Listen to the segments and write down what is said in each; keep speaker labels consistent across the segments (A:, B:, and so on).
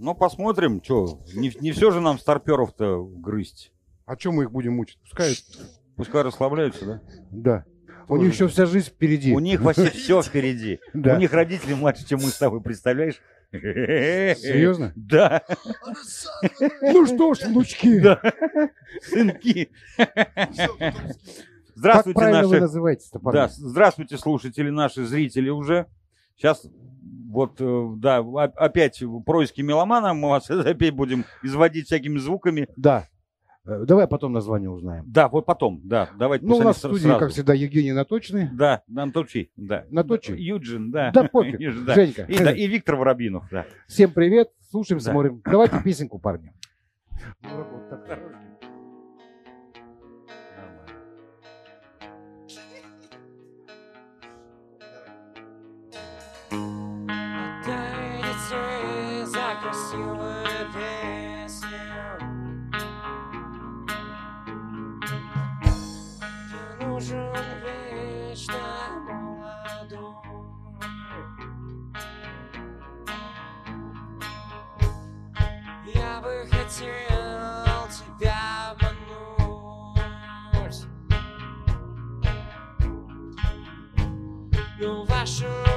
A: Ну, посмотрим, что. Не, не все же нам старперов-то грызть.
B: А чем мы их будем мучить? Пускай,
A: Пускай расслабляются, да?
B: да. У них еще вся жизнь впереди.
A: У них вообще все впереди.
B: Да.
A: У них родители младше, чем мы с тобой, представляешь?
B: Серьезно?
A: Да,
B: Ну что ж, внучки,
A: да. Сынки.
B: как
A: Здравствуйте,
B: правильно вы
A: наши
B: парни?
A: Да, здравствуйте, слушатели, наши зрители уже. Сейчас вот, э, да, опять происки меломана, мы вас опять будем изводить всякими звуками.
B: Да. Э, Давай потом название узнаем.
A: Да, вот потом, да, давайте.
B: Ну, у нас в студии,
A: сразу.
B: как всегда, Евгений Наточный.
A: Да, Наточи, да.
B: Наточи?
A: Юджин, да.
B: Да пофиг,
A: да.
B: Женька.
A: И, да, и Виктор Воробинов, да.
B: Всем привет, слушаем,
A: Да.
B: смотрим. Давайте песенку, парни.
C: Дайте за красивую песню Ты нужен вечно молодой. Я бы хотел тебя обмануть. Но ваша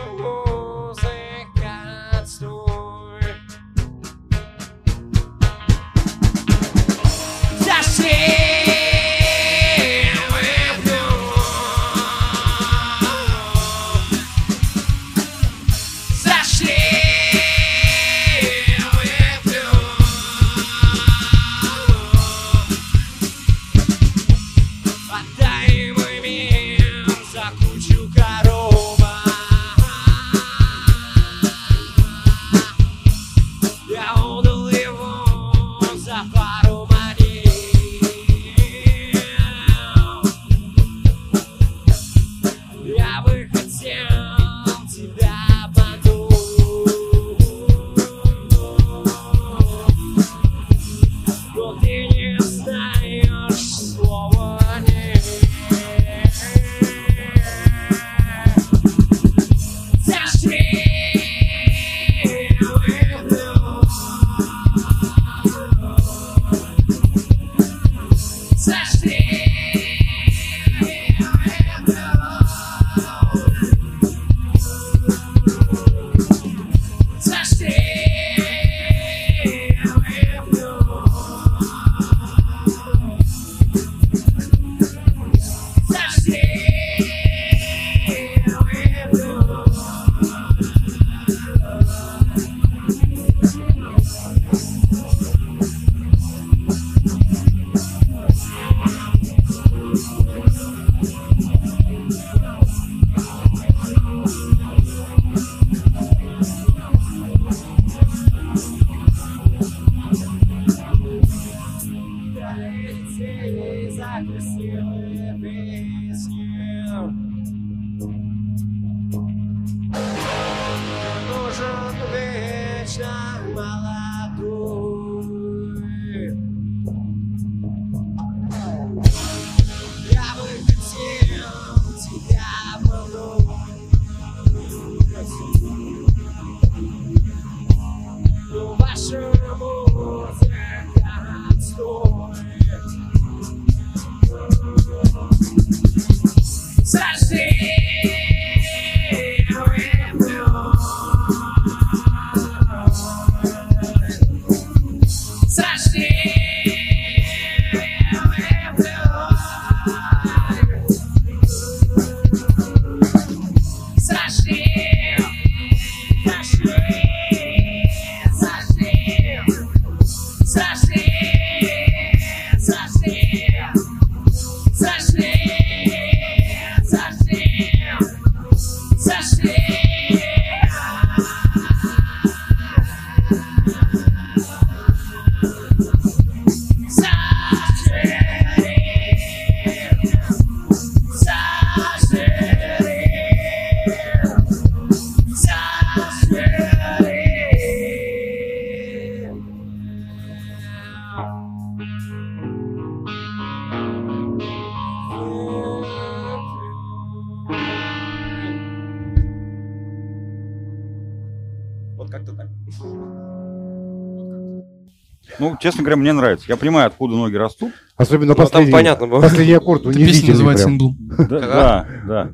A: честно говоря, мне нравится. Я понимаю, откуда ноги растут.
B: Особенно
D: Ну, там
B: последний,
D: понятно было.
B: последний аккорд унизительный
E: называется. «Инблум».
A: Да, да.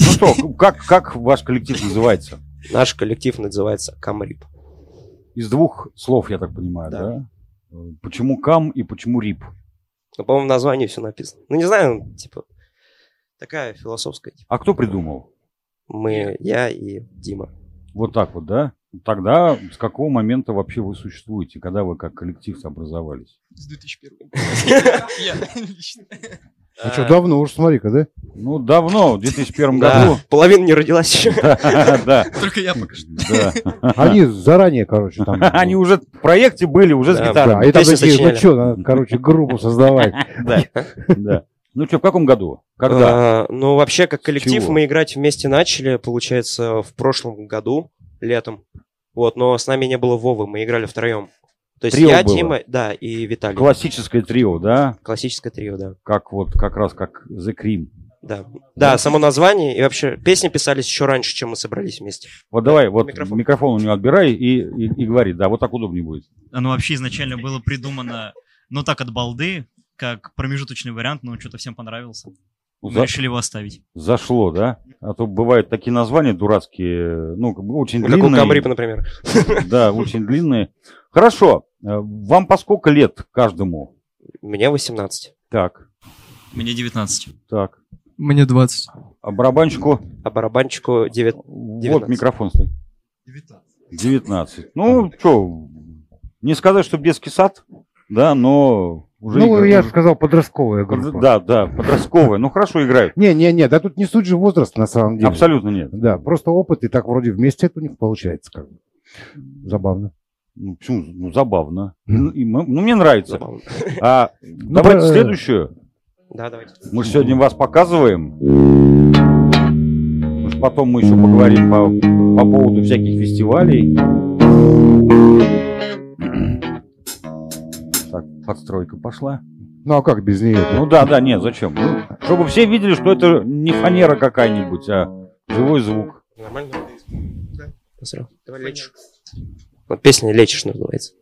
A: Ну что, как, как ваш коллектив называется?
D: Наш коллектив называется Камрип.
A: Из двух слов, я так понимаю, да?
D: Да.
A: Почему кам и почему рип?
D: Ну, по-моему, в названии все написано. Ну, не знаю, типа, такая философская. типа.
A: А кто придумал?
D: Мы, я и Дима.
A: Вот так вот, да? Тогда с какого момента вообще вы существуете? Когда вы как коллектив образовались?
E: С 2001 Я лично.
B: Ну что, давно уж, смотри-ка, да?
A: Ну, давно, в 2001
D: Да,
A: году.
D: половина не родилась еще.
A: Да,
E: Только я пока что.
A: да.
B: Они заранее, короче, там...
A: Они уже в проекте были, уже с.
D: Да,
B: и там такие, ну что, надо, короче, группу создавать.
A: Да, да. Ну что, в каком году? Когда?
D: А, Ну, вообще, как коллектив,
A: чего?
D: мы играть вместе начали, получается, в прошлом году, летом. Вот, но с нами не было Вовы, мы играли втроем. То есть
A: Трио
D: я,
A: было?
D: Дима, да, и Виталий.
A: Классическое трио, да?
D: Классическое трио, да.
A: Как вот, как раз как The Cream.
D: Да. Да, само название и вообще песни писались еще раньше, чем мы собрались вместе.
A: Вот давай, вот
D: Микрофон.
A: микрофон, у него отбирай и, и, и говори. Да, вот так удобнее будет.
F: Оно вообще изначально было придумано, ну так, от балды, как промежуточный вариант, но что-то всем понравился.
A: Ну, за-
F: решили его оставить.
A: зашло, да? А то бывают такие названия дурацкие, ну, как бы очень
D: Как у
A: длинные.
D: Камрипа, например.
A: Да, очень длинные. Хорошо. Э, Вам по сколько лет каждому?
D: Мне 18.
A: Так,
F: Мне 19.
A: так.
E: Мне 20.
A: А барабанщику?
D: А барабанчику 9.
A: Вот
D: 19.
A: микрофон стоит. 19. Ну, что, не сказать, что детский сад, да, но уже...
B: Ну,
A: игра-
B: я же сказал, подростковая группа.
A: Да, да, подростковая. Ну, хорошо играют.
B: Не-не-не, да тут не суть же возраст на самом деле.
A: Абсолютно нет.
B: Да, просто опыт, и так вроде вместе это у них получается как бы. Забавно.
A: Ну, почему? Ну, забавно. Ну, и мы- ну, мне нравится.
D: Забавно.
A: А давайте
B: про-
A: следующую.
D: Да, давайте.
A: Мы же сегодня вас показываем. Потом мы еще поговорим по, по поводу всяких фестивалей. Подстройка пошла.
B: Ну а как без нее?
A: Ну да, да, нет, зачем? Ну, чтобы все видели, что это не фанера какая-нибудь, а живой звук.
D: Нормально? Да. Давай лечишь. Вот песня «Лечишь» называется.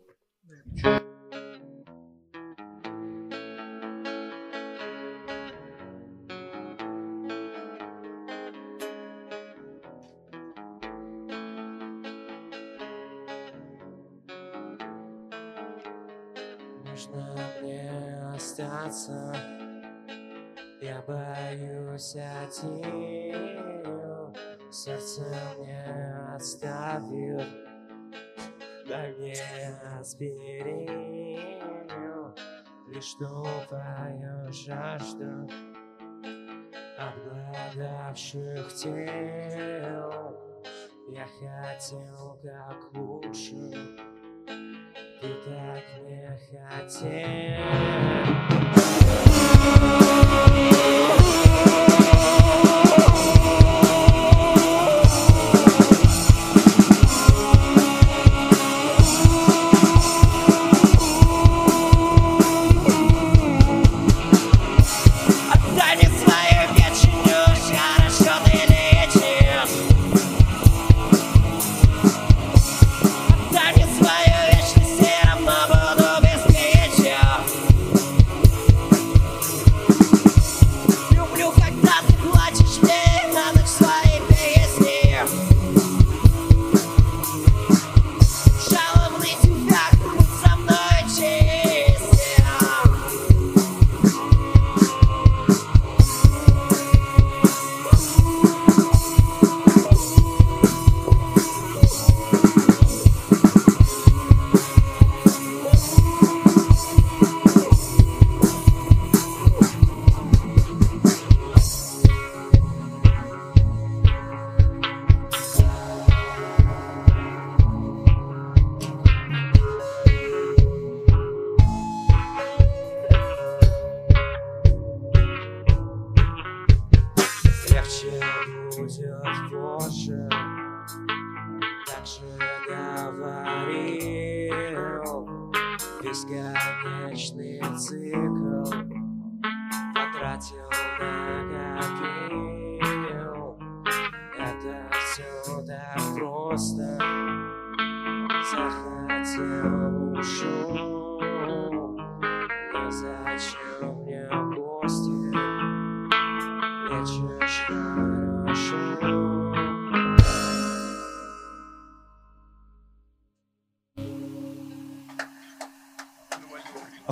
C: Лишь тупая жажда Обладавших тел? Я хотел как лучше ты так не хотел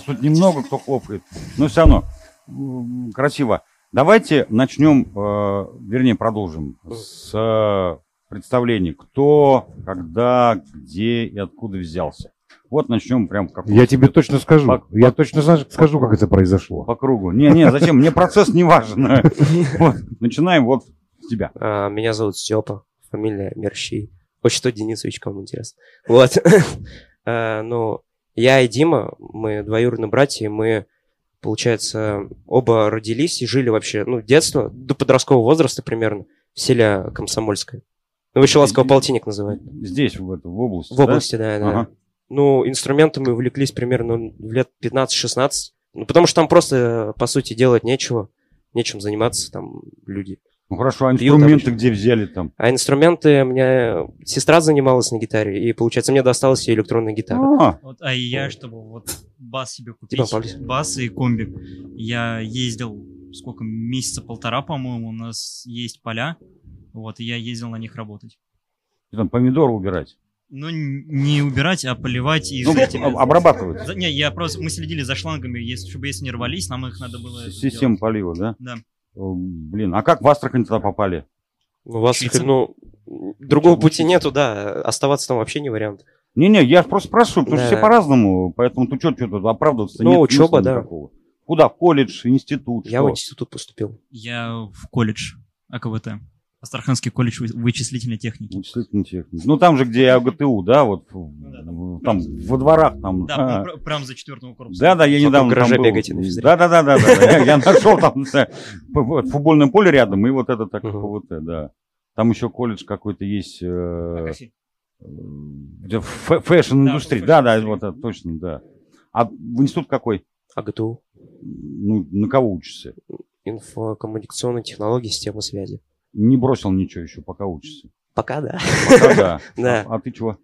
A: тут немного кто хлопает. Но все равно красиво. Давайте начнем, э, вернее, продолжим с э, представления. Кто, когда, где и откуда взялся. Вот начнем прям как
B: Я тебе точно скажу.
A: По-
B: Я
A: по-
B: точно знаю- скажу, как это произошло.
A: по кругу. Не, не, зачем? Мне процесс не важен. Вот, Начинаем вот с тебя.
C: А, Меня зовут Степа, фамилия Мерщий. Отчество Денисович, кому интересно. Вот. А, Ну, я и Дима, мы двоюродные братья, мы, получается, оба родились и жили вообще, ну, детство, до подросткового возраста примерно, в селе Комсомольское. Ну, еще ласково полтинник называют.
A: Здесь, в, это, в области.
C: В области, да, да.
A: Ага.
C: Ну, инструментами увлеклись примерно ну, в лет 15-16. Ну, потому что там просто, по сути, делать нечего. Нечем заниматься там люди.
A: Ну хорошо, а инструменты где взяли там?
C: А инструменты у меня сестра занималась на гитаре, и, получается, мне досталась и электронная гитара.
A: А,
F: Вот, а я, чтобы вот бас себе купить,
C: Типа,
F: бас и комбик, я ездил, сколько, месяца полтора, по-моему, у нас есть поля, вот, и я ездил на них работать.
A: там помидоры убирать.
F: Ну, не убирать, а поливать и...
A: Ну,
F: этими-
A: обрабатывать.
F: Не, я просто, мы следили за шлангами, если, чтобы если не рвались, нам их надо было...
A: Система полива, да?
F: Да.
A: О, Блин, а как в Астрахань туда попали?
C: Ну, вас,
F: Учиться.
C: ну, другого
A: Учиться.
C: пути нету, да. Оставаться там вообще не вариант.
A: Не-не, я просто спрашиваю, потому что
C: Да.
A: все по-разному, поэтому что, что тут оправдываться
C: Ну,
A: нет
C: учеба,
A: смысла
C: да.
A: никакого. Куда? В колледж, институт,
C: Я
A: что?
C: в институт поступил.
F: Я в колледж АКВТ. Астраханский колледж вы- вычислительной техники.
A: Вычислительная техника. Ну, там же, где АГТУ, да, вот,
F: да, да.
A: в- там, во дворах, там.
F: Да,
A: а.
F: пр- прям за четвертого корпуса.
A: Да, да, я
C: Вокруг
A: недавно
C: гаража
A: там был. Да, да, да, да, да. Я, нашел там э, вот, футбольное поле рядом, и вот это так. ПВТ, да. Там еще колледж какой-то есть, э, фэ- фэшн-индустрия.
F: Да,
A: Да, вот это точно, да. А в институт какой?
C: АГТУ.
A: Ну, на кого учишься?
C: Инфокоммуникационные технологии, системы связи.
A: Не бросил ничего еще, пока учишься.
C: Пока да.
A: Пока да.
C: Да.
A: А, а ты чего?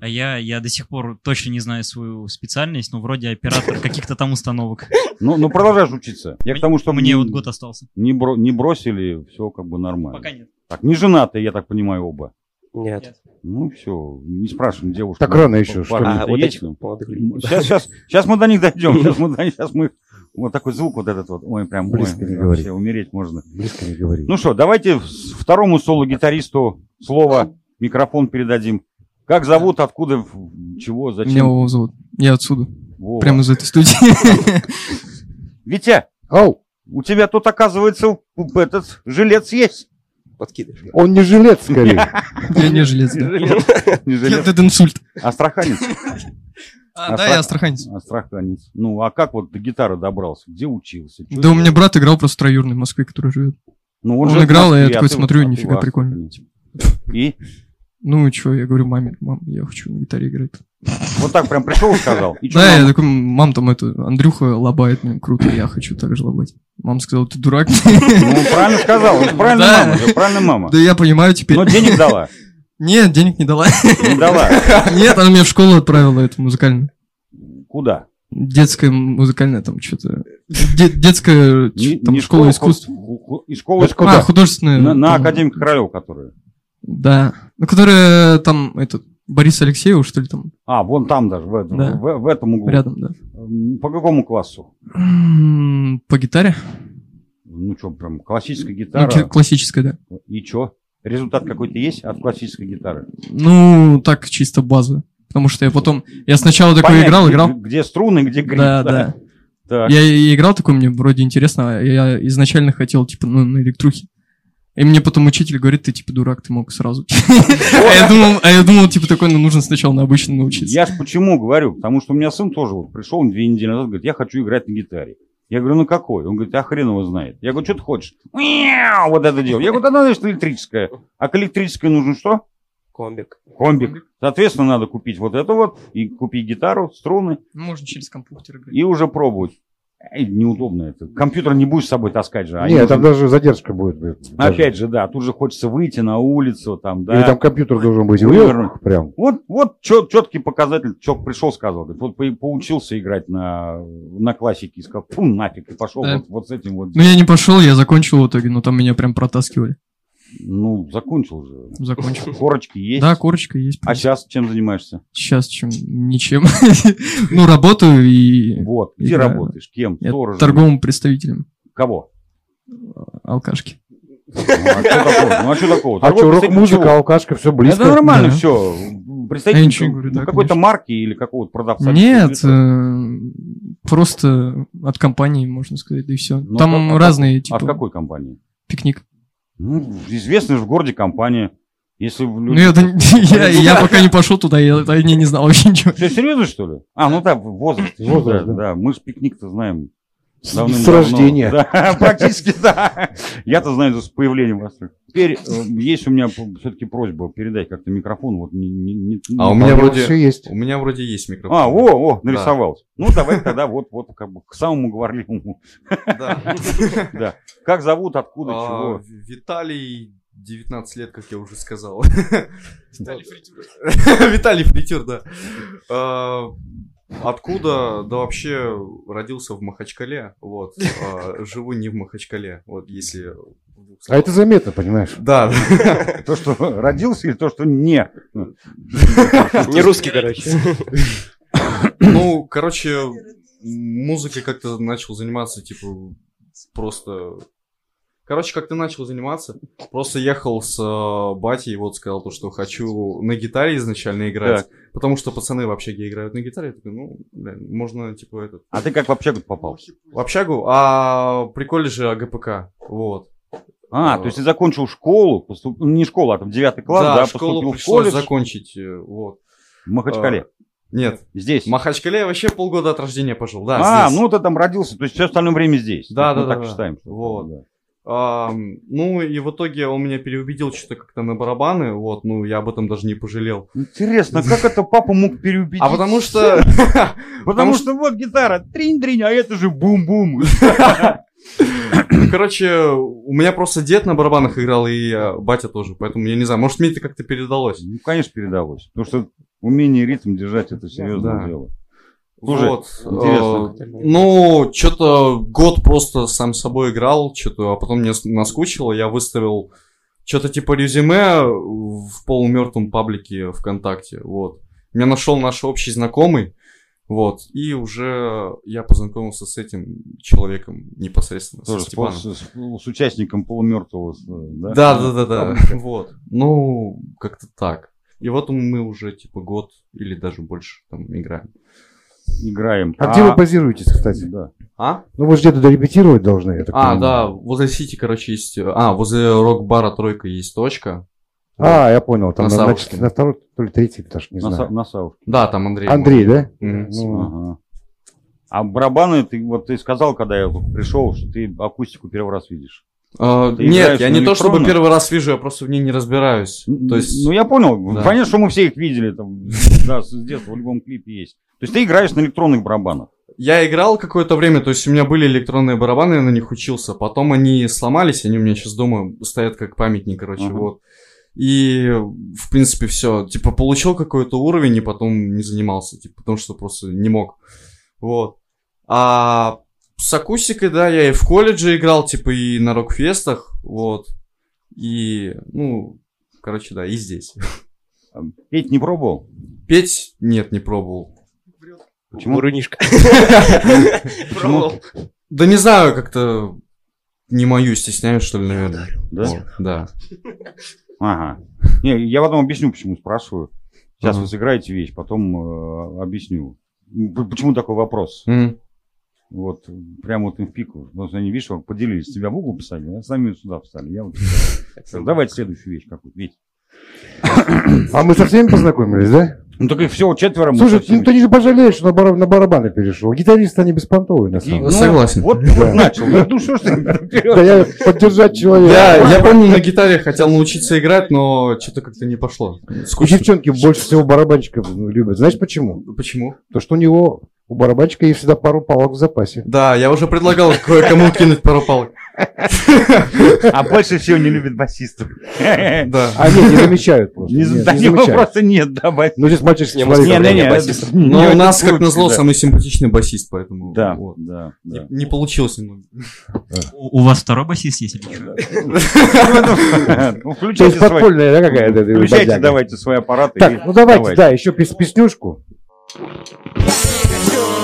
F: А я, я до сих пор точно не знаю свою специальность, но вроде оператор каких-то там установок.
A: Ну, ну продолжаешь учиться. Я к тому, что
F: Мне
A: не-
F: вот год остался.
A: не, бро- не бросили, все как бы нормально.
F: Пока нет.
A: Так, не женатые, я так понимаю, оба.
C: Нет.
A: Ну, все, не спрашиваем девушку.
B: Так рано еще, что?
C: А, вот
A: есть?
C: этих молодых людей.
A: Сейчас, сейчас, сейчас мы до них дойдем. Сейчас мы, сейчас мы вот такой звук вот этот вот. Ой, прям
B: Близко
A: ой,
B: не говори.
A: умереть можно.
B: Близко не говори.
A: Ну что, давайте второму соло-гитаристу слово, микрофон передадим. Как зовут, откуда, чего,
E: Меня
A: зачем?
E: Вова зовут. Я отсюда.
A: Вова.
E: Прямо из этой студии.
A: Витя,
B: Ау,
A: у тебя тут, оказывается, этот жилец есть.
C: Подкидыш.
B: он не жилец, скорее.
E: Я не желез, да.
A: Жилец. Не жилец.
E: Это инсульт.
A: Астраханец.
E: А, да, я астраханец.
A: Астраханец. Ну, а как вот до гитары добрался? Где учился? Чё
E: Да у меня брат играл просто троюрный в Москве, который живет.
A: Ну,
E: Он
A: в
E: играл, а я такой смотрю, нифига прикольно.
A: И
E: Ну и что, я говорю маме, мам, я хочу на гитаре играть.
A: вот так прям пришел и сказал. И
E: Да, я такой, мам, там это, Андрюха лобает, мне круто, я хочу так же лобать. Мама сказала, ты дурак.
A: Ну, правильно сказал. Правильно мама. Правильно мама.
E: Да я понимаю теперь.
A: Но денег дала.
E: Нет, денег не дала.
A: Не дала.
E: Нет, она меня в школу отправила, это музыкальную.
A: Куда?
E: Детская музыкальная там что-то. Детская
A: Не-
E: там
A: не
E: школа
A: школа,
E: искусств.
A: И школа
E: А,
A: искусств.
E: художественная.
A: На, на
E: там,
A: Академика Королева, которая.
E: Да. Ну, которая там, этот, Борис Алексеев, что ли, там,
A: А, вон там даже, в, этом-
E: Да.
A: в- в этом углу.
E: рядом, да.
A: По какому классу?
E: По гитаре?
A: Ну что, прям классическая
E: Ну,
A: гитара.
E: ки- классическая, да.
A: И что? Результат какой-то есть от классической гитары?
E: Ну, так, чисто база. Потому что я потом... Я сначала такой
A: Понять,
E: играл,
A: где-
E: играл.
A: Где струны, где гриф.
E: Да, да.
A: Так.
E: Я и играл такой, мне вроде интересно. а Я изначально хотел, типа, ну, на электрухе. И мне потом учитель говорит, ты, типа, дурак, ты мог сразу. А я думал, а я думал, типа, такой, ну, нужно сначала на обычном научиться.
A: Я ж почему говорю? Потому что у меня сын тоже пришел он две недели назад, говорит, я хочу играть на гитаре. Я говорю, ну какой? Он говорит, а хрен его знает. Я говорю, что ты хочешь? Мяу, Вот это делать. Я говорю, да надо, что электрическое. А к электрической нужно что?
C: Комбик.
A: Комбик. Соответственно, надо купить вот это вот, и купить гитару, струны,
E: можно через компьютер играть.
A: и уже пробовать. Эй, неудобно это. Компьютер не будешь с собой таскать же. а
B: Нет, там даже задержка будет. даже.
A: Опять же, да, тут же хочется выйти на улицу, там, да.
B: Или там компьютер должен быть.
A: Вывернуть.
B: Ух, Прям.
A: Вот, вот четкий показатель. Человек пришел, сказал, говорит, вот по- поучился играть на, на классике и сказал, фу, нафиг, и пошел
E: Да.
A: вот, вот с этим вот.
E: Ну, я не пошел, я закончил в итоге, но там меня прям протаскивали.
A: Ну, закончил же.
E: Закончил.
A: Корочки есть.
E: Да, корочка есть.
A: А сейчас чем занимаешься?
E: Сейчас чем? Ничем. Ну, работаю и
A: Вот, где
E: Играю.
A: работаешь, кем?
E: я
A: Сторожем?
E: торговым представителем
A: Кого?
E: алкашки.
A: Ну, а что такого? Ну, а что такого?
B: А что, рок-музыка, алкашка, все близко.
A: Это нормально
E: Да.
A: все.
E: Я
A: Представитель ну,
E: да,
A: какой-то марки или какого-то продавца?
E: Нет, э, просто от компании, можно сказать, да и все.
A: Ну,
E: Там
A: от- от
E: разные,
A: какой- От
E: типа,
A: какой компании?
E: пикник.
A: Ну, известная же в городе компания. Если в
E: Ну, я, я, я пока не пошел туда, я, я не, не знал вообще ничего.
A: Что, серьезно, что ли? А, ну да, возраст.
B: Возраст,
A: да,
B: да.
A: да. Мы же пикник-то знаем.
B: С,
A: давным-давно.
B: с рождения.
A: Да, практически, да. Я-то знаю с появлением вас. Теперь э, есть у меня все-таки просьба передать как-то микрофон. Вот не, не- не-
G: А у меня вроде-
B: все есть.
G: У меня вроде есть микрофон.
A: А, о, о, нарисовался. Ну, давай тогда вот, вот как бы к самому говорливому.
G: Да.
A: Да. Как зовут, откуда,
G: А,
A: чего?
G: Виталий, 19 лет, как я уже сказал.
E: Виталий Фритюр.
G: Виталий Фритюр, да. Откуда? Да вообще родился в Махачкале. Вот. А, Живу не в Махачкале. Вот если...
B: А это заметно, понимаешь?
G: Да.
A: То, что родился или то, что не?
D: Не русский, короче.
G: Ну, короче, музыкой как-то начал заниматься, типа, просто... Короче, как ты начал заниматься, просто ехал с э, батей, вот сказал то, что хочу на гитаре изначально играть, потому что пацаны в общаге играют на гитаре, я такой, ну, бля, можно, типа, этот,
A: А ты как в общагу попал?
G: в общагу, а при колледже АГПК, вот.
A: А, то есть ты закончил школу, поступ- ну, не школу, а там девятый класс, да,
G: да, школу
A: поступил в колледж
G: закончить, э, вот.
A: в Махачкале.
G: Нет,
A: Здесь.
G: в Махачкале я вообще полгода от рождения пожил, да,
A: а,
G: здесь.
A: ну ты там родился, то есть все остальное время здесь.
G: Да,
A: Мы
G: да,
A: так
G: да,
A: считаем.
G: да.
A: что-
G: Вот.
A: да.
G: Ам, ну и в итоге он меня переубедил что-то как-то на барабаны, вот, ну я об этом даже не пожалел.
A: Интересно, как это папа мог переубедить?
G: А потому что...
A: Потому что вот гитара, тринь-тринь, а это же бум-бум.
G: Короче, у меня просто дед на барабанах играл, и э, батя тоже, поэтому я не знаю, может мне это как-то передалось.
A: Ну, конечно, передалось. Потому что умение ритм держать это серьезное дело. Слушай,
G: вот.
A: интересно.
G: э, ну, что-то год просто сам собой играл, что-то, а потом мне с- наскучило, я выставил что-то типа резюме в полумертвом паблике ВКонтакте, вот. Меня нашел наш общий знакомый, вот, и уже я познакомился с этим человеком непосредственно,
A: Тоже
G: со
A: с,
G: Степаном.
A: с- с участником полумертвого. с- Да,
G: Да, да, да. Вот. Ну, как-то так. И вот мы уже типа год или даже больше там играем.
A: Играем.
B: А, где вы базируетесь, кстати?
A: Да.
G: А?
B: Ну вы же где-то дорепетировать должны, я так
G: А,
B: понимаю.
G: да, возле Сити, короче, есть... А, возле рок-бара Тройка есть точка.
B: А, я понял, там
G: На
B: на, на,
G: Савушкина.
B: на второй, то ли третий этаж, не
A: На,
B: знаю.
A: Са- на Савушке.
G: Да, там Андрей.
B: Андрей, да?
G: Мгм.
B: Ну,
A: Ага. А барабаны, ты вот ты сказал, когда я пришел, что ты акустику первый раз видишь.
G: А,
A: Ты
G: нет, я не то чтобы первый раз вижу, я просто в ней не разбираюсь. То есть...
A: Ну, я понял.
G: Да.
A: Понятно, что мы все их видели там, да, с детства в любом клипе есть. То есть ты играешь на электронных барабанах.
G: Я играл какое-то время, то есть у меня были электронные барабаны, я на них учился. Потом они сломались, они у меня сейчас дома стоят как памятник, короче,
A: Ага.
G: вот. И, в принципе, все. Типа, получил какой-то уровень и потом не занимался, типа, потому что просто не мог. Вот. А с акустикой, да, я и в колледже играл, типа, и на рок-фестах, вот. И, ну, короче, да, и здесь.
A: Петь не пробовал?
G: Петь? Нет, не пробовал.
A: Почему?
D: Мурынишка.
A: Почему?
G: Да не знаю, как-то не мою стесняюсь, что ли, наверное.
A: Да?
G: Да.
A: Ага. Не, я потом объясню, почему спрашиваю. Сейчас вы сыграете вещь, потом э, объясню. Почему такой вопрос? Вот, прямо вот им в пику. Потому что они, видишь, поделились. Тебя в угол посадили, а сами сюда встали. Я вот. Давайте следующую вещь какую-то. Ведь.
B: А мы со всеми познакомились, да?
A: Ну, так их всего четверо. мы
B: Слушай,
A: всеми-
B: ну ты не пожалеешь, что на, бар- на барабаны перешел. Гитаристы, они беспонтовые, на
A: И-
B: самом
A: ну,
B: деле.
G: Согласен.
A: Вот, вот начал. Ну, Ну, что ж ты
B: Да я поддержать человека.
G: Я, я помню, на гитаре хотел научиться играть, но что-то как-то не пошло.
B: У
G: Скучно.
B: девчонки больше всего барабанщиков любят. Знаешь почему?
G: Почему?
B: То, что у него У барабанщика есть всегда пару палок в запасе.
G: Да, я уже предлагал кое-кому кинуть пару палок.
A: А больше всего не любит басистов.
G: Да.
B: А нет, не замечают просто.
A: Не,
B: Нет,
A: да,
B: не замечают.
A: просто нет, да, басистов.
B: Ну, здесь мальчишки
D: Не,
B: там-
A: Не, не, не,
G: Но у нас, как назло,
A: да.
G: самый симпатичный басист, поэтому...
A: Да,
G: вот.
A: да, да.
G: Не, не получилось немного.
F: У у вас второй басист есть или что?
A: Ну,
B: То
A: Включайте
B: подпольная, да, какая-то?
A: включайте давайте свои аппараты. и
B: Так, ну давайте, да, еще пес- песнюшку.
C: А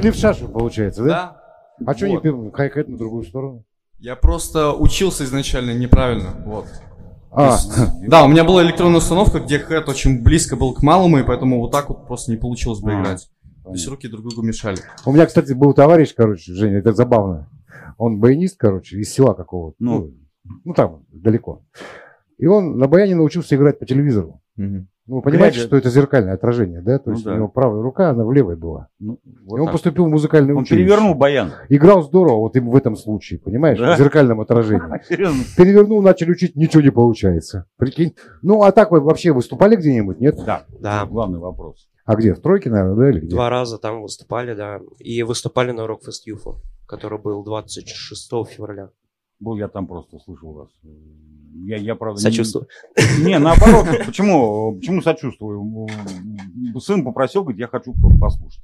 C: Ты
B: левша, что получается, да?
G: Да.
B: А что не
G: Вот.
B: пи- хай-хэт на другую сторону?
G: Я просто учился изначально неправильно, вот.
B: А,
G: Да, у меня была электронная установка, где хэт очень близко был к малому, и поэтому вот так вот просто не получилось бы
A: А,
G: играть. То есть руки друг другу мешали.
B: у меня, кстати, был товарищ, короче, Женя, это забавно. Он баянист, короче, из села какого-то.
A: Ну.
B: Ну, ну там, далеко. И он на баяне научился играть по телевизору. Ну, вы понимаете,
A: Глядя-
B: что это зеркальное отражение, да? То
A: Ну
B: есть
A: да.
B: у него правая рука, она в левой была.
A: Ну, вот
B: и он
A: так.
B: поступил в музыкальное
A: Он
B: училище.
A: перевернул баян.
B: Играл здорово, вот им в этом случае, понимаешь?
A: Да?
B: В зеркальном отражении. Перевернул, начали учить, ничего не получается. Прикинь. Ну, а так вы вообще выступали где-нибудь, нет?
A: Да,
D: Да.
A: главный вопрос.
B: А где? В тройке, наверное, да? Или где?
D: Два раза там выступали, да. И выступали на Rockfest Юфу, который был 26 февраля.
A: Был я там просто, слышал вас. Я, я правда... не-
D: Сочувствую.
A: Не, наоборот, почему, почему сочувствую? Сын попросил, говорит, я хочу по- послушать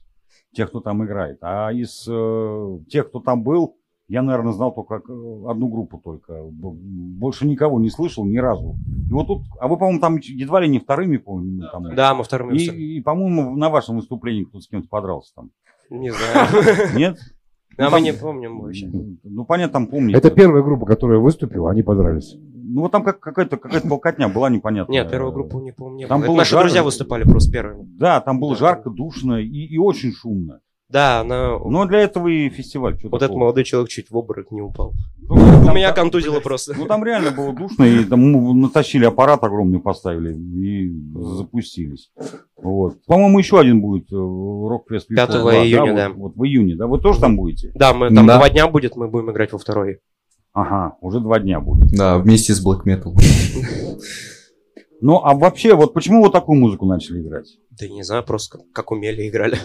A: тех, кто там играет. А из э, тех, кто там был, я, наверное, знал только э, одну группу только. Больше никого не слышал ни разу. И вот тут, а вы, по-моему, там едва ли не вторыми, по-моему, там.
D: Да, мы вторым
A: И, и, по-моему, на вашем выступлении кто-то с кем-то подрался там.
D: Не знаю.
A: Нет?
D: А
A: Ну,
D: мы
A: там-
D: не помним вообще.
A: Ну, понятно, там помните.
B: Это первая группа, которая выступила, они подрались.
A: Ну, вот там как, какая-то какая-то толкотня была непонятная.
D: Нет, первую группу не помню.
A: Там было
D: наши
A: жарко.
D: друзья выступали просто первыми.
A: Да, там было
D: Да.
A: жарко, душно и, и очень шумно.
D: Да, она...
A: Но для этого и фестиваль. что
D: Вот этот
A: такого?
D: молодой человек чуть в обморок не упал.
A: Ну,
D: У меня
A: там-
D: контузило просто.
A: Ну, там реально было душно, и там ну, натащили аппарат огромный, поставили и запустились. Вот. По-моему, еще один будет э, Рокфест
D: 5 июня, да.
A: Вот, вот в июне, да? Вы тоже там будете?
D: Да, мы там
G: Да.
D: два дня будет, мы будем играть во второй.
A: Ага, уже два дня будет.
G: Да, вместе с Black Metal.
A: Ну, а вообще, вот почему вот такую музыку начали играть?
D: Да не знаю, просто как, как умели играли.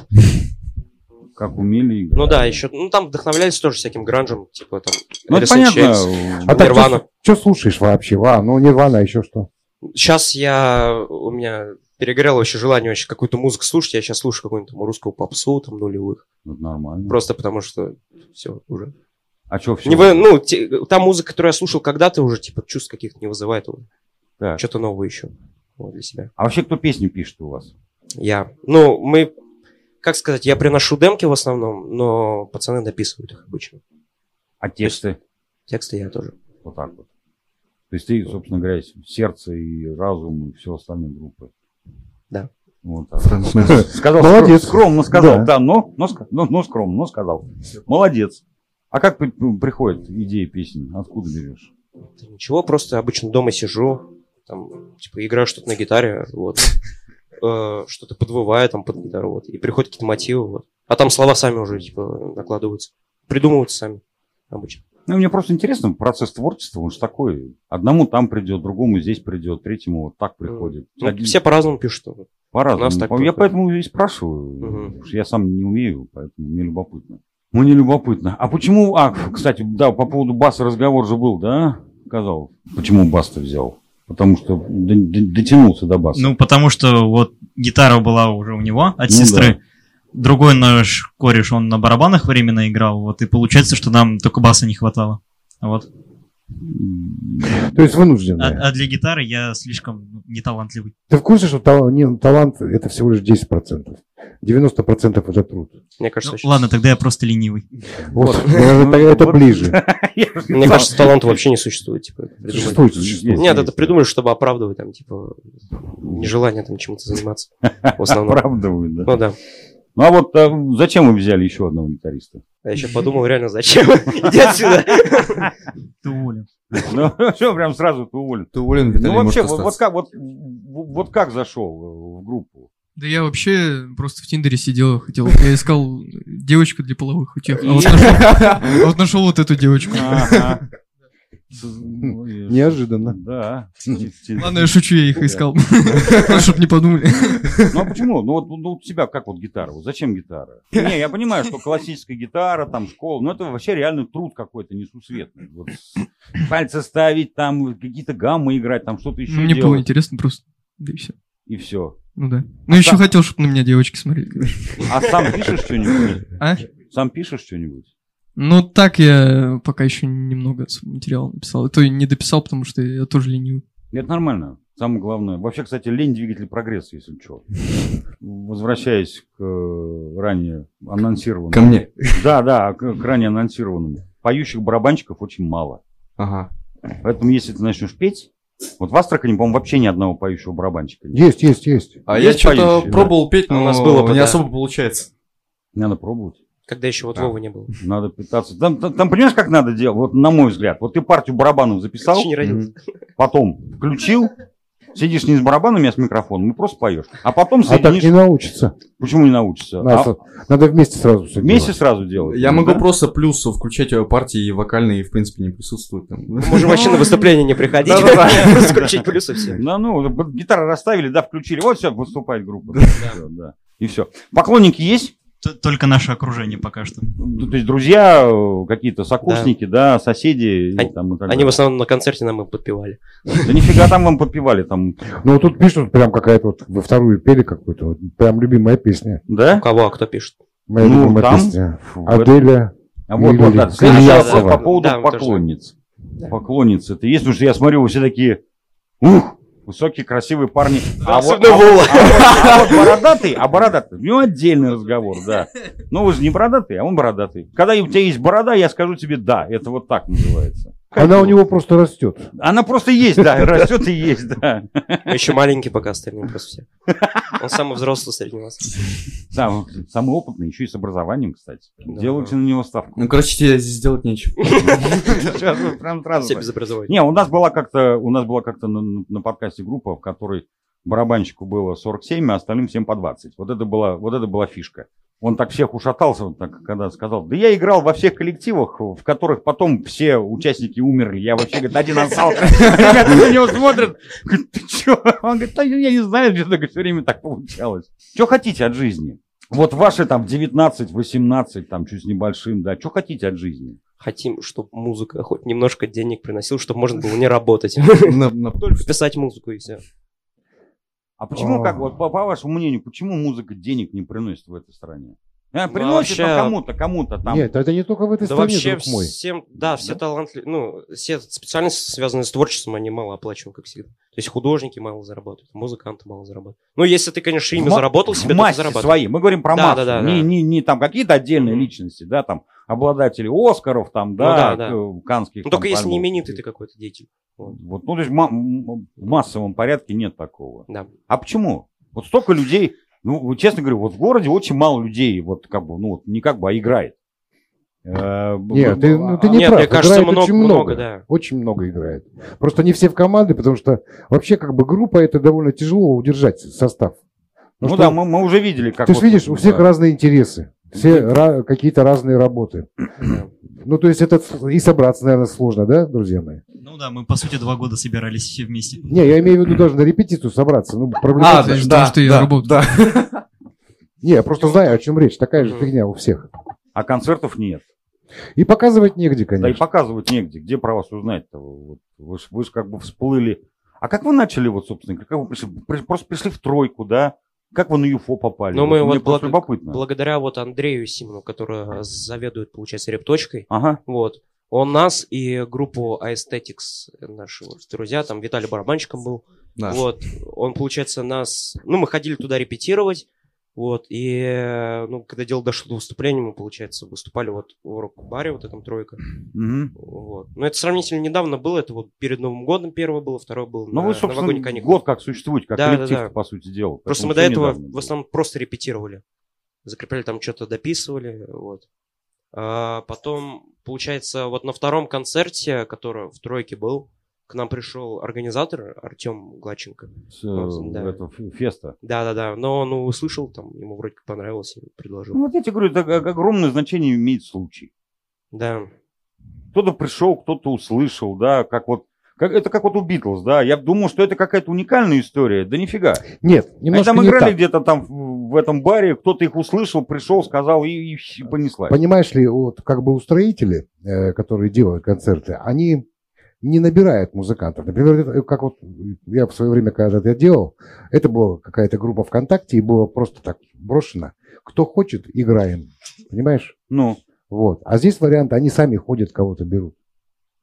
A: Как умели играть?
D: Ну да, еще, ну там вдохновлялись тоже всяким гранжем, типа там
A: Ну, это понятно.
D: Chains.
B: А
D: Нирвана.
B: что слушаешь вообще? А, ну Нирвана, а еще что?
D: Сейчас я, у меня перегорело вообще желание вообще какую-то музыку слушать, я сейчас слушаю какую-нибудь там русскую попсу, там нулевых.
A: Вот нормально.
D: Просто потому что все уже.
A: А что все?
D: Не вы, ну, те- та музыка, которую я слушал когда-то, уже типа чувств каких-то не вызывает. уже.
A: Так.
C: что-то новое ищу вот, для себя.
A: А вообще кто песни пишет у вас?
C: Я, ну, мы, как сказать, я приношу демки в основном, но пацаны дописывают их обычно.
A: А тексты?
C: Тексты я тоже.
A: Вот так вот. То есть ты, собственно говоря, сердце и разум и все остальные группы.
C: Да.
A: Вот так. Сказал
B: Молодец.
A: скро- скромно сказал,
B: Да.
A: да, но, но, но, но скромно, но сказал. Молодец. А как при- приходит идея песни? Откуда берешь?
C: Да Ничего, просто обычно дома сижу, там, типа, играю что-то на гитаре, вот, Э, что-то подвываю там под гитару, вот, и приходят какие-то мотивы, вот. А там слова сами уже, типа, накладываются, придумываются сами обычно.
A: Ну, мне просто интересно, процесс творчества, он же такой. Одному там придет, другому здесь придет, третьему вот так приходит.
C: Ну,
A: Один-
C: все по-разному пишут.
A: По-разному. я
C: проходит.
A: поэтому и спрашиваю,
C: Мгм.
A: потому что я сам не умею, поэтому мне любопытно. Мне любопытно. А почему, а, кстати, да, по поводу баса разговор же был, да, сказал. Почему бас-то взял? Потому что дотянулся до баса.
F: Ну, потому что вот гитара была уже у него от
A: Ну
F: сестры. Другой наш кореш, он на барабанах временно играл, вот, и получается, что нам только баса не хватало. Вот.
B: То есть вынужденная.
F: А, а для гитары я слишком ну, неталантливый.
B: Ты в курсе, что тал- не, талант это всего лишь 10%? 90% это труд.
C: Мне кажется,
F: Ну,
C: очень-
F: ладно, тогда я просто ленивый.
B: Вот, это, это ближе.
C: Мне кажется, таланта вообще не существует, типа.
B: Существует, существует.
C: Нет, это придумали, чтобы оправдывать там, типа, нежелание там чему-то заниматься.
A: Оправдывают, да.
C: Ну да.
A: Ну, а вот а, зачем вы взяли еще одного гитариста?
C: А я еще подумал, реально, зачем? Иди отсюда.
F: Ты уволен.
A: Ну, что, прям сразу ты уволен.
G: Ты уволен, Виталий,
A: Ну, вообще, вот, как, вот, вот как зашел в группу?
E: Да я вообще просто в Тиндере сидел, хотел. Я искал девочку для половых утех. А вот нашел, а вот нашел вот эту девочку.
A: Ну,
B: Неожиданно.
A: Да.
E: Ладно, я шучу, я их искал. Чтоб не подумали.
A: Ну а почему? Ну вот ну, у тебя как вот гитара? Вот зачем гитара? Не, я понимаю, что классическая гитара, там школа, но это вообще реальный труд какой-то несусветный. Пальцы ставить, там какие-то гаммы играть, там что-то еще
E: Мне было интересно просто. Да и все.
A: И все.
E: Ну да. Ну еще хотел, чтобы на меня девочки смотрели.
A: А сам пишешь что-нибудь?
E: А?
A: Сам пишешь что-нибудь?
E: Ну так я пока еще немного материала написал. И то и не дописал, потому что я тоже ленивый.
A: Это нормально. Самое главное. Вообще, кстати, лень двигатель прогресса, если что. Возвращаясь к э, ранее анонсированному.
G: Ко мне.
A: Да, да, к, к ранее анонсированному. Поющих барабанщиков очень мало.
G: Ага.
A: Поэтому, если ты начнешь петь, вот в Астрахани, по-моему, вообще ни одного поющего барабанщика нет.
B: Есть, есть, есть.
G: А
A: Есть
G: я что-то
A: да?
G: пробовал петь,
C: А
G: но
C: у нас было бы,
G: не
C: да.
G: особо получается.
A: Надо пробовать.
C: Когда еще вот Вова не было.
A: Надо пытаться. Там, там- там понимаешь, как надо делать? Вот на мой взгляд. Вот ты партию барабанов записал,
C: Еще не родился.
A: потом включил, сидишь не с барабанами, а с микрофоном и просто поешь. А потом
B: А так
A: соединишь.
B: не научится.
A: Почему не научишься?
B: Надо,
A: А
B: надо вместе сразу все
A: вместе
B: делать.
A: сразу делать.
G: Я
A: Ну,
G: могу
A: да?
G: просто плюс включать партии вокальные и, в принципе, не присутствовать там.
C: Можем вообще на выступление не приходить. Просто включить плюсы все.
A: Да, ну, гитары расставили, да, включили. Вот все, выступает группа. Да. И все. Поклонники есть?
F: Только наше окружение пока что.
A: Ну, То есть друзья, э, какие-то сокурсники, да, соседи. и
C: Они-
A: там, и так
C: Они в основном на концерте нам и подпевали.
A: Да нифига там вам подпевали, там,
B: Ну, вот тут пишут прям какая-то вот, вы вторую пели какую-то, вот, прям любимая песня.
C: У
A: да?
C: кого, а кто пишет?
B: Моя
A: Ну,
B: любимая
A: там-
B: песня.
A: Фу,
B: Аделя.
A: А вот, вот, да,
B: Ильясова.
A: вопрос по поводу
C: Да,
A: поклонниц. Поклонниц это есть, потому что я смотрю, вы все такие, ух, высокие, красивые парни. А вот, а,
C: Вова.
A: вот- а вот- а вот бородатый, а бородатый, у него отдельный разговор, да. Ну, вы же не бородатый, а он бородатый. Когда у тебя есть борода, я скажу тебе да, это вот так называется.
B: Она у него просто растет.
A: Она просто есть, да, растет и есть, да.
C: Еще маленький пока остальные просто все. Он самый взрослый среди нас.
A: Сам, самый опытный, еще и с образованием, кстати.
C: Да.
A: Делайте на него ставку.
G: Ну, короче, тебе здесь делать нечего.
A: Сейчас прям сразу
C: Все без образования.
A: Не, у нас была как-то, у нас была как-то на, на подкасте группа, в которой барабанщику было 47, а остальным всем по 20. Вот это была, вот это была фишка. Он так всех ушатался, вот так, когда сказал, да я играл во всех коллективах, в которых потом все участники умерли. Я вообще, говорит, один остался. Ребята на него смотрят. Говорит, ты что? Он говорит, да я не знаю, мне все время так получалось. Что хотите от жизни? Вот ваши там 19, 18, там чуть с небольшим, да, что хотите от жизни?
C: Хотим, чтобы музыка хоть немножко денег приносила, чтобы можно было не работать. Только писать музыку и все.
A: А почему, как вот по, по вашему мнению, почему музыка денег не приносит в этой стране? А, приносит
D: вообще-
A: он кому-то, кому-то там.
B: Нет, это не только в этой
D: Да
B: стране,
D: вообще
B: друг мой.
D: всем, да, все
A: Да?
D: талантливые, ну, все специальности, связанные с творчеством, они мало оплачиваемы, как всегда. То есть художники мало зарабатывают, музыканты мало зарабатывают. Ну, если ты, конечно, имя
A: В
D: заработал себе,
A: в
D: то ты зарабатываешь.
A: своей. Мы говорим про
D: Да,
A: массу.
D: да, да,
A: не,
D: да.
A: Не, не там какие-то отдельные
D: Мгм.
A: личности, да, там обладатели Оскаров, там, да,
D: да, да.
A: к- канских.
D: Ну,
A: там,
D: только если не именитый ты какой-то деятель. Вот.
A: Вот, ну, то есть в массовом порядке нет такого.
D: Да.
A: А почему? Вот столько людей, ну, честно говорю, вот в городе очень мало людей, вот как бы, ну, вот не как бы, а играет. Э,
B: Нет,
A: б-
B: ты, ну, ты
A: а-
B: не
D: Нет,
B: прав.
D: мне кажется,
B: играет
D: много-
B: очень много.
D: много, да.
B: Очень много играет. Просто не все в команды, потому что вообще как бы группа это довольно тяжело удержать состав.
A: Ну да,
B: что
A: мы, мы уже видели, как
B: ты
A: вот,
B: же видишь, у всех
A: да.
B: разные интересы. Все ра- какие-то разные работы. Ну, то есть это и собраться, наверное, сложно, да, друзья мои?
F: Ну да, мы по сути два года собирались все вместе.
B: Не, я имею в виду даже на репетицию собраться. Ну, проблема...
G: А,
E: же
G: да,
E: что я
G: да,
E: работаю.
G: да.
B: Не, я просто знаю, о чем речь. Такая же фигня у всех.
A: А концертов нет.
B: И показывать негде,
A: Да и
B: конечно.
A: показывать негде. Где про вас узнать-то? Вот, вы, ж, вы ж как бы всплыли. А как вы начали, вот, собственно, как вы пришли? При- Просто пришли в тройку, да? Как вы на ЮФО попали?
D: Ну, мы
A: мне
D: вот благ-
A: любопытно.
D: Благодаря вот Андрею Симону, который заведует, получается, репточкой,
A: Ага.
D: вот, он нас и группу Aesthetics, наши вот друзья, там Виталий барабанщиком был,
G: Да.
D: Вот, он, получается, нас... Ну, мы ходили туда репетировать, вот, и, ну, когда дело дошло до выступления, мы, получается, выступали вот в рок-баре, вот этом тройка,
A: Мгм.
D: вот. Но это сравнительно недавно было, это вот перед Новым годом первое было, второе было
A: Ну,
D: на
A: вы, собственно,
D: новогодний каникул.
A: год как существуете, как
D: Да, да,
A: коллектив,
D: да.
A: по сути дела.
D: Просто мы до этого в
A: было.
D: основном просто репетировали. Закрепляли там что-то, дописывали, вот. А потом, получается, вот на втором концерте, который в тройке был, к нам пришел организатор Артем Гладченко.
A: С, э,
D: Вот, да.
A: этого фе- феста.
D: Да-да-да, но он услышал, там, ему вроде как понравилось, и предложил.
A: Ну, вот я тебе говорю, это огромное значение имеет случай.
D: Да.
A: Кто-то пришел, кто-то услышал, да, как вот как, это как вот у Битлз, да. Я думал, что это какая-то уникальная история. Да нифига.
B: Нет,
A: Они
B: немножко
A: там
B: не
A: играли
B: так.
A: где-то там в в этом баре, кто-то их услышал, пришел, сказал и, и понеслась.
B: Понимаешь ли, вот как бы устроители, э, которые делают концерты, они не набирают музыкантов. Например, как вот я в свое время когда это делал, это была какая-то группа ВКонтакте, и было просто так брошено. Кто хочет, играем. Понимаешь?
A: Ну,
B: Вот. А здесь вариант, они сами ходят, кого-то берут.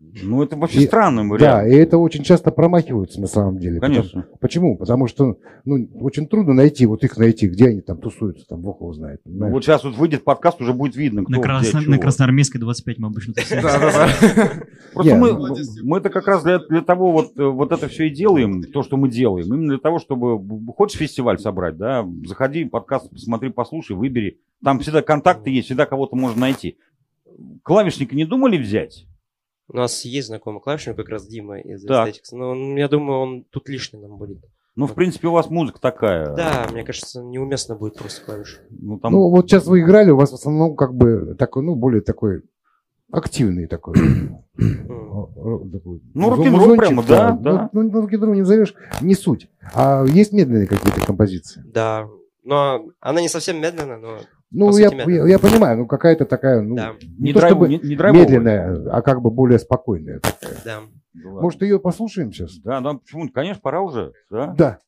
A: Ну это вообще
B: И-
A: странный
B: Да,
A: вариант.
B: и это очень часто промахиваются на самом деле.
A: Конечно.
B: Потому- почему? Потому что ну, очень трудно найти, вот их найти, где они там тусуются, там Бог его знает.
A: Ну,
B: понимаешь?
A: вот сейчас вот выйдет подкаст, уже будет видно, кто
F: На,
A: где,
F: Красно-
A: чего.
F: на Красноармейской 25 мы обычно.
A: Просто мы,
B: ну,
A: мы это как раз для, того вот, э, вот это все и делаем, то, что мы делаем. Именно для того, чтобы... Хочешь фестиваль собрать, да? Заходи, подкаст посмотри, послушай, выбери. Там всегда контакты есть, всегда кого-то можно найти. Клавишника не думали взять?
D: У нас есть знакомый клавишник, как раз Дима из
A: Так.
D: Aesthetics, но он- я думаю, он тут лишний нам будет.
A: Ну, в принципе, у вас музыка такая.
D: Да, мне кажется, неуместно будет просто клавиш.
A: Ну, там...
B: Ну, вот сейчас вы играли, у вас в основном как бы такой, ну, более такой активный такой.
A: Ну, рок-н-ролл прямо, да, да.
B: Ну, ну, рок-н-ролл не назовешь, не суть. А есть медленные какие-то композиции?
D: Да, но она не совсем медленная, но
B: Ну, я, я, я понимаю, ну, какая-то такая, ну,
D: Да.
B: не,
A: не,
B: то
A: драйв-
B: чтобы
A: не- не драйвовая.
B: медленная, а как бы более спокойная. такая.
D: да.
A: Ладно.
B: Может, ее послушаем сейчас?
A: Да, да, почему? Конечно, пора уже, да?
B: Да.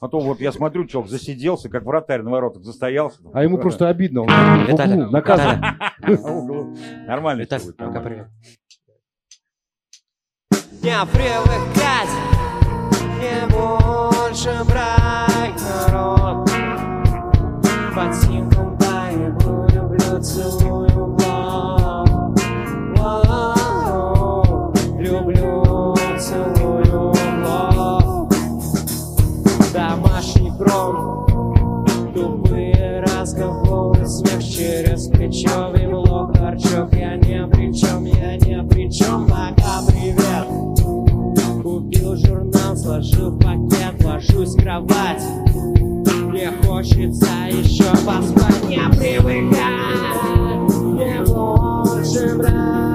A: А то вот я смотрю, человек засиделся, как вратарь на воротах застоялся.
B: А ему просто обидно, он в углу наказан.
A: Нормально.
D: Виталий, пока привет.
C: Не привыкать, не больше брать целую Воу, Люблю, целую лоб Домашний пром Тупые разговоры, смех через плечо я не при чем, я не при чем Пока привет. Купил журнал, сложил пакет, ложусь в кровать. Мне хочется еще поспать, не привыкать Не больше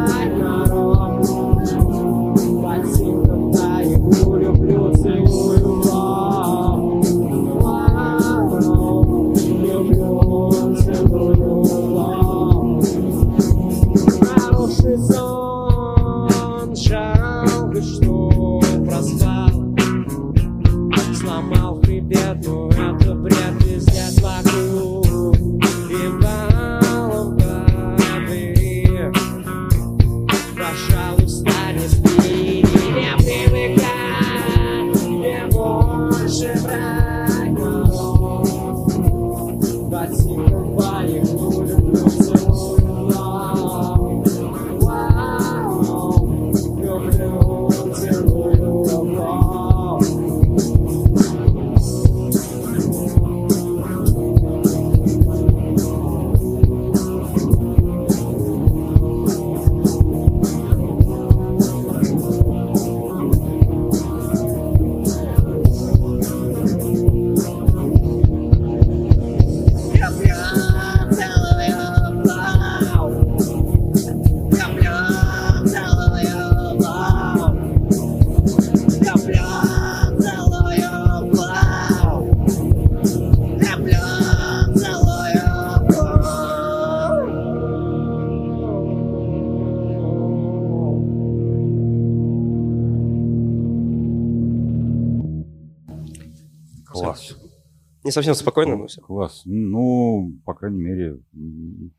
D: совсем спокойно, но все.
A: Класс. Ну, по крайней мере, не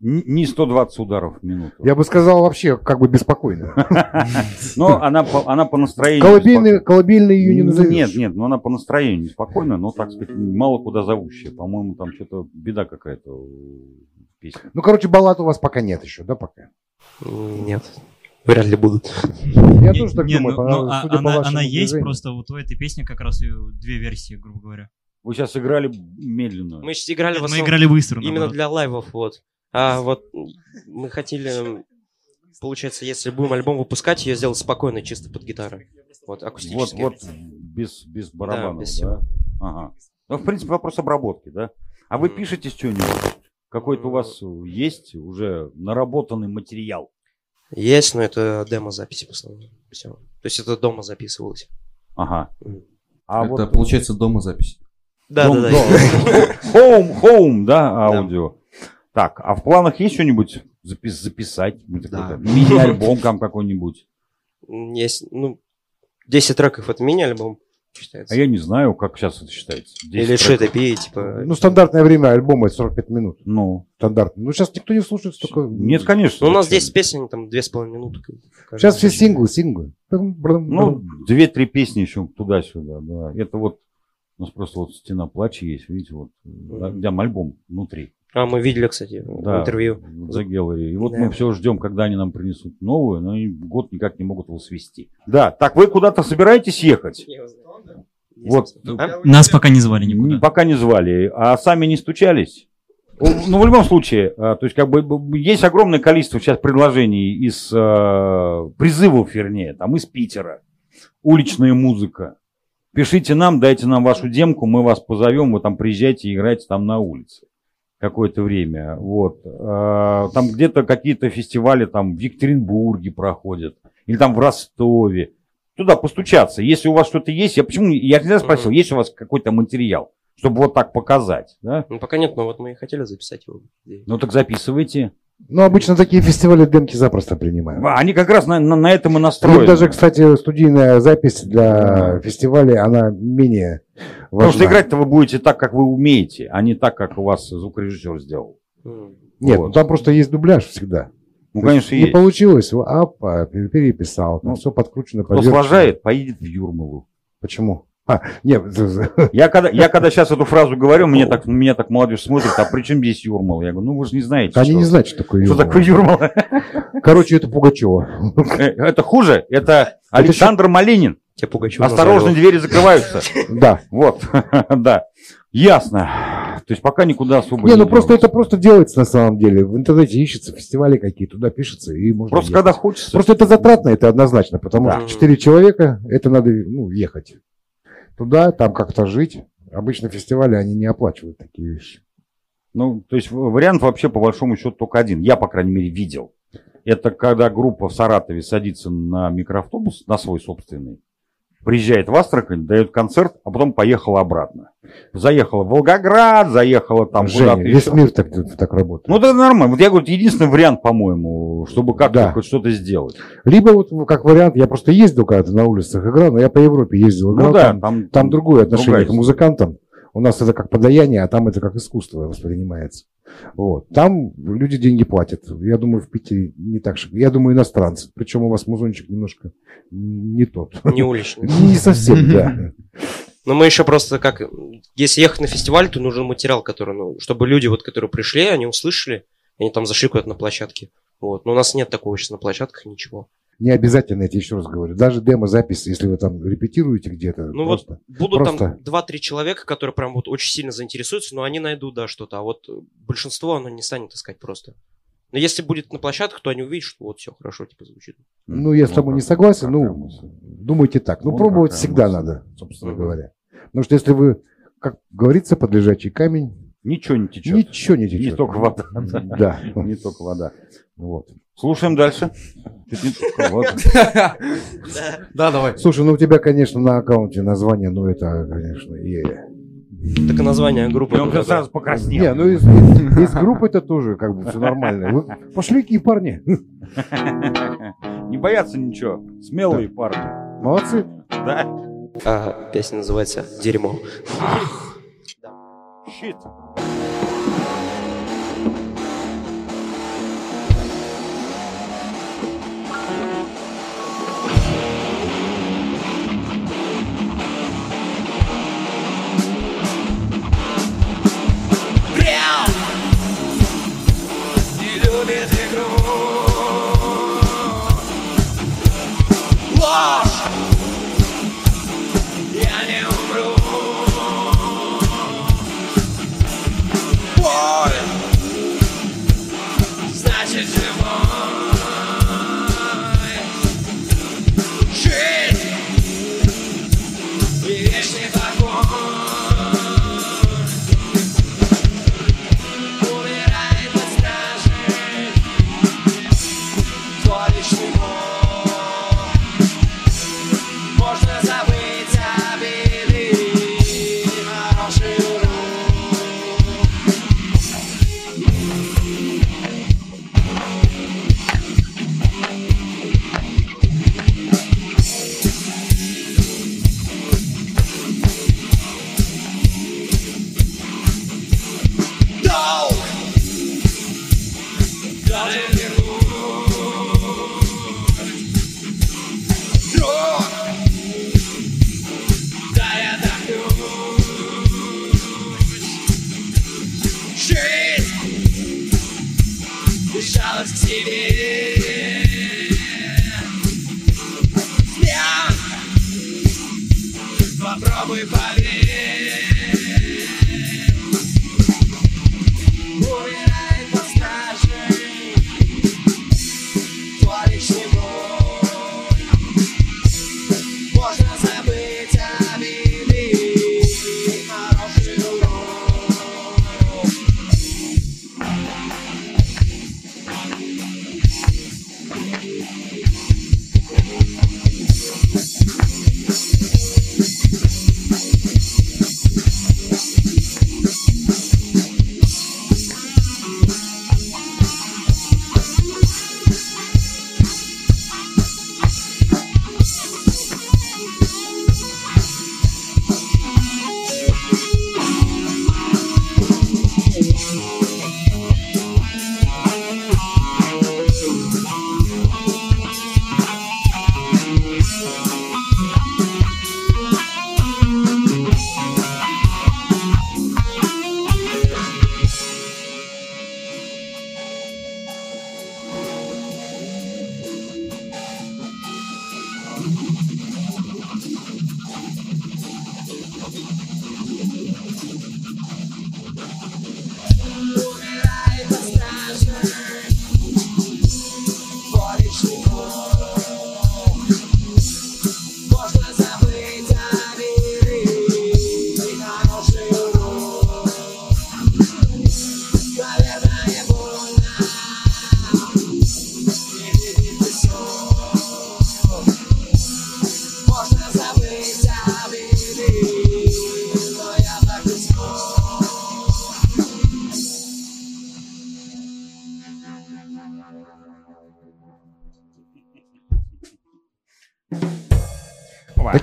A: не 120 ударов в минуту.
B: Я бы сказал вообще как бы беспокойно.
A: Но она по, она по настроению...
B: Колыбельный,
A: беспокойна.
B: колыбельный ее не назовешь.
A: Нет, нет, но она по настроению неспокойная, но, так сказать, мало куда зовущая. По-моему, там что-то беда какая-то в песне.
B: Ну, короче, баллад у вас пока нет еще, да, пока?
D: Нет, вряд ли будут.
B: Я тоже так
F: не,
B: думаю,
F: ну, ну, а- она, есть, просто вот у этой песни как раз две версии, грубо говоря.
A: Вы сейчас играли медленно.
D: Мы сейчас играли в
F: Мы
D: основном
F: играли быстро.
D: именно
F: наоборот.
D: для лайвов, вот. А вот мы хотели, получается, если будем альбом выпускать, ее сделать спокойно, чисто под гитару. Вот,
A: Вот,
D: акустически.
A: вот, без, без барабанов, да?
D: без всего.
A: Ага. Ну, в принципе, вопрос обработки, да? А вы пишете что-нибудь? Какой-то у вас есть уже наработанный материал?
D: Есть, но это демо-записи в основном. Все. То есть это дома записывалось.
A: Ага. А
G: Это
A: вот
G: получается дома запись.
D: Да,
A: дом-
D: да, да.
A: Home, home, да, аудио. Так, а в планах есть что-нибудь запис- записать?
G: Да.
A: какой-то Мини-альбом там какой-нибудь?
D: Есть, ну, 10 треков это мини-альбом считается.
A: А я не знаю, как сейчас это считается. 10
D: Или
A: треков.
D: шит типа.
B: Ну, стандартное время альбома это 45 минут.
A: Ну,
B: Стандартно. Ну, сейчас никто не слушает столько.
A: нет, конечно.
D: Ну, у нас? 10 песен, там 2,5 минуты.
B: Сейчас все синглы, синглы.
A: Ну, две-три песни еще туда-сюда, да. Это вот у нас просто вот стена плача есть, видите, вот да, там альбом внутри.
D: А, мы видели, кстати,
A: Да,
D: интервью.
A: The Gallery. И вот
D: Да.
A: мы все ждем, когда они нам принесут новую, но они год никак не могут его свести. Да, так вы куда-то собираетесь ехать? Вот.
D: А?
F: Нас пока не звали никуда.
A: Пока не звали, а сами не стучались? Ну, в любом случае, а, то есть, как бы, есть огромное количество сейчас предложений из э, призывов, вернее, там, из Питера. Уличная музыка. Пишите нам, дайте нам вашу демку, мы вас позовем, вы там приезжайте и играйте там на улице какое-то время. Вот. А, Там где-то какие-то фестивали там в Екатеринбурге проходят, или там в Ростове. Туда постучаться. Если у вас что-то есть, я почему, я всегда спросил, есть у вас какой-то материал, чтобы вот так показать, да?
D: Ну, пока нет, но вот мы и хотели записать его.
A: Ну так записывайте.
B: Ну, обычно такие фестивали демки запросто принимают.
A: А, Они как раз на, на- на этом и
B: Ну,
A: настроены.
B: даже, кстати, студийная запись для фестиваля, она менее
A: Потому что
B: важна.
A: играть-то вы будете так, как вы умеете, а не так, как у вас звукорежиссер сделал.
B: Нет,
A: Вот.
B: ну, там просто есть дубляж всегда.
A: Ну,
B: То
A: конечно,
B: Не
A: есть.
B: получилось, ап, а, переписал. Там
A: Ну,
B: все подкручено.
A: Кто сложает, поедет в Юрмалу.
B: Почему? А, нет,
A: Я когда, я когда сейчас эту фразу говорю, мне так, меня так молодежь смотрит, а при чем здесь Юрмал? Я говорю, ну вы же не знаете,
B: они
A: что,
B: не знают, что такое
A: что
B: юмор.
A: такое Юрмал.
B: Короче, это Пугачева.
A: Э, Это хуже, это Александр Малинин.
D: Пугачева
A: Осторожно, двери закрываются.
B: Да.
A: Вот, да. Ясно. То есть пока никуда особо
B: Не, ну
A: идем.
B: просто это просто делается на самом деле. В интернете ищется фестивали какие, туда пишется и можно
A: Просто
B: ехать.
A: когда хочется.
B: Просто это затратно, это однозначно, потому
D: Да.
B: что четыре человека, это надо ну, ехать туда, там как-то жить. Обычно фестивали, они не оплачивают такие вещи.
A: Ну, то есть вариант вообще по большому счету только один. Я, по крайней мере, видел. Это когда группа в Саратове садится на микроавтобус, на свой собственный, приезжает в Астрахань, дает концерт, а потом поехала обратно. Заехала в Волгоград, заехала там
B: Женя,
A: куда-то
B: весь
A: еще.
B: мир так, так работает.
A: Ну, это нормально. Вот я говорю, единственный вариант, по-моему, чтобы как-то
B: Да.
A: хоть что-то сделать.
B: Либо вот как вариант, я просто ездил когда-то на улицах играл, но я по Европе ездил, играл,
A: Ну да,
B: там,
A: там,
B: там другое отношение
A: другая
B: к музыкантам. У нас это как подаяние, а там это как искусство воспринимается. Вот. Там люди деньги платят. Я думаю, в Питере не так же. Я думаю, иностранцы. Причем у вас музончик немножко не тот.
D: Не уличный.
B: Не совсем, да.
D: Но мы еще просто как... Если ехать на фестиваль, то нужен материал, который, ну, чтобы люди, вот, которые пришли, они услышали, они там зашли куда-то на площадке. Вот. Но у нас нет такого сейчас на площадках, ничего.
B: Не обязательно, я тебе еще раз говорю. Даже демо-запись, если вы там репетируете где-то,
D: Ну
B: просто...
D: вот будут
B: просто-
D: там 2-3 человека, которые прям вот очень сильно заинтересуются, но они найдут, да, что-то. А вот большинство, оно не станет искать просто. Но если будет на площадках, то они увидят, что вот все хорошо, типа, звучит.
B: Ну, я с тобой не согласен, ну, думайте так. Ну,
A: Вот
B: пробовать всегда
A: мысль.
B: надо, собственно говоря. Потому что если вы, как говорится, под лежачий камень,
A: Ничего не течет.
B: ничего не течет.
A: Не только вода.
B: Да.
A: Не только вода.
B: Вот.
A: Слушаем дальше.
G: Да, давай.
B: Слушай, ну у тебя, конечно, на аккаунте название, ну это, конечно, и...
D: Так и название группы.
A: И он сразу покраснел.
B: Не, ну из, из- из группы это тоже как бы все нормально. Вы пошли какие парни.
A: Не боятся ничего. Смелые парни.
B: Молодцы.
A: Да?
D: А, песня называется «Дерьмо».
A: Щит.
C: Прям не любит игру Ложь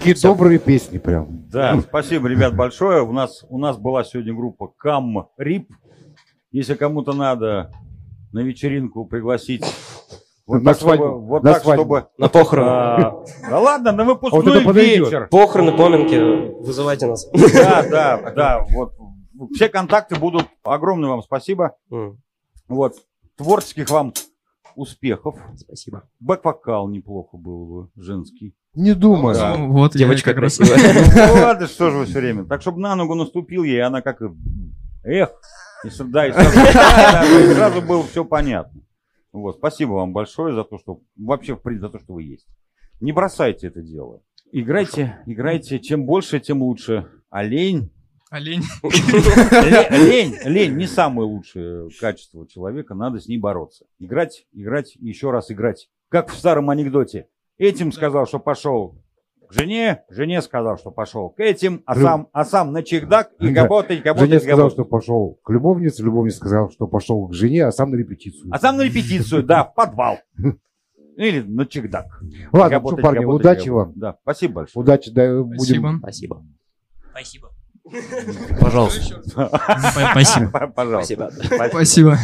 B: Такие добрые песни прям.
A: Да, спасибо, ребят, большое. У нас, у нас была сегодня группа Кам Рип. Если кому-то надо на вечеринку пригласить Вот
B: На
A: так, чтобы,
B: свадьбу.
A: вот
B: На
A: так,
B: свадьбу.
A: чтобы...
D: На похороны.
A: а, Да ладно, на
B: Вот
A: выпускной
B: это подойдет.
A: вечер.
D: Похороны, поминки, вызывайте нас.
A: Да, да, да. Вот. Все контакты будут. Огромное вам спасибо. Вот. Творческих вам успехов.
D: Спасибо.
A: Бэк-вокал неплохо был бы, женский.
B: Не думаю.
A: Да.
E: Ну, Вот,
D: Девочка красивая.
A: Ну ладно, что же вы все время. Так, чтобы на ногу наступил ей, она как... и, Эх. И с- да, и сразу, сразу было все понятно. Вот, спасибо вам большое за то, что... Вообще, в принципе, за то, что вы есть. Не бросайте это дело. Играйте, играйте. Чем больше, тем лучше. А лень...
E: Олень.
A: ле- Лень, лень не самое лучшее качество человека. Надо с ней бороться. Играть, играть и еще раз играть. Как в старом анекдоте. Этим сказал, что пошел к жене, жене сказал, что пошел к этим, а сам, а сам на чердак и
B: Да.
A: работать,
B: Жене
A: работать,
B: сказал,
A: работать.
B: что пошел к любовнице, любовница сказал, что пошел к жене, а сам на репетицию.
A: А сам на репетицию, да, в подвал. Или на чердак.
B: Ладно,
A: Работать,
B: что, парни,
A: работать,
B: удачи
A: работать.
B: вам.
A: Да, спасибо большое.
B: Удачи, да, будем.
E: Спасибо.
D: Спасибо.
G: Пожалуйста.
F: Спасибо.
A: Пожалуйста.
E: Спасибо.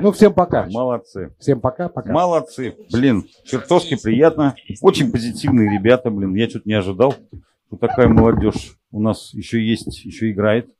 B: Ну, всем пока.
A: Молодцы.
B: Всем пока, пока.
A: Молодцы. Блин, чертовски приятно. Очень позитивные ребята, блин. Я что-то не ожидал, что такая молодежь у нас еще есть, еще играет.